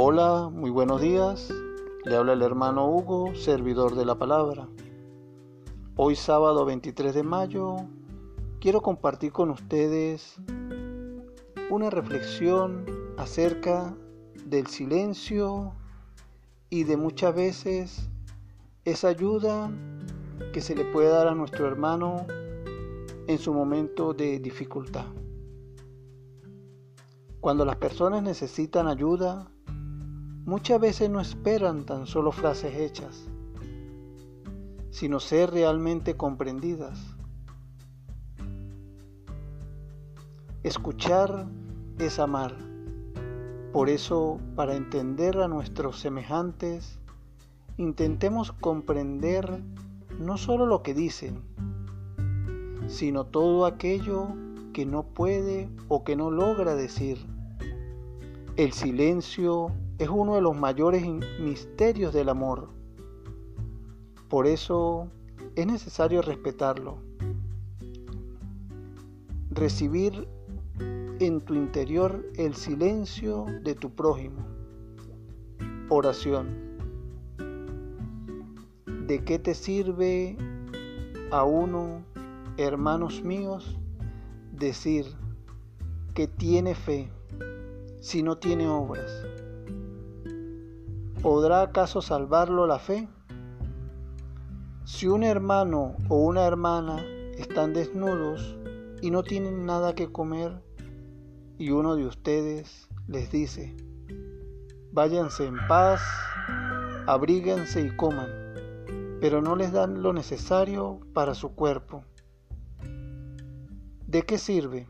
Hola, muy buenos días. Le habla el hermano Hugo, servidor de la palabra. Hoy sábado 23 de mayo quiero compartir con ustedes una reflexión acerca del silencio y de muchas veces esa ayuda que se le puede dar a nuestro hermano en su momento de dificultad. Cuando las personas necesitan ayuda, muchas veces no esperan tan solo frases hechas, sino ser realmente comprendidas. Escuchar es amar. Por eso, para entender a nuestros semejantes, intentemos comprender no solo lo que dicen, sino todo aquello que no puede o que no logra decir. El silencio es uno de los mayores misterios del amor. Por eso es necesario respetarlo. Recibir en tu interior el silencio de tu prójimo. Oración. ¿De qué te sirve a uno, hermanos míos, decir que tiene fe si no tiene obras? ¿Podrá acaso salvarlo la fe? Si un hermano o una hermana están desnudos y no tienen nada que comer, y uno de ustedes les dice, váyanse en paz, abríguense y coman, pero no les dan lo necesario para su cuerpo. ¿De qué sirve?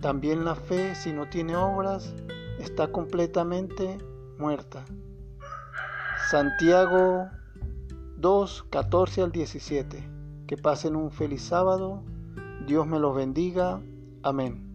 También la fe, si no tiene obras, está completamente muerta. Santiago 2, 14 al 17. Que pasen un feliz sábado. Dios me los bendiga. Amén.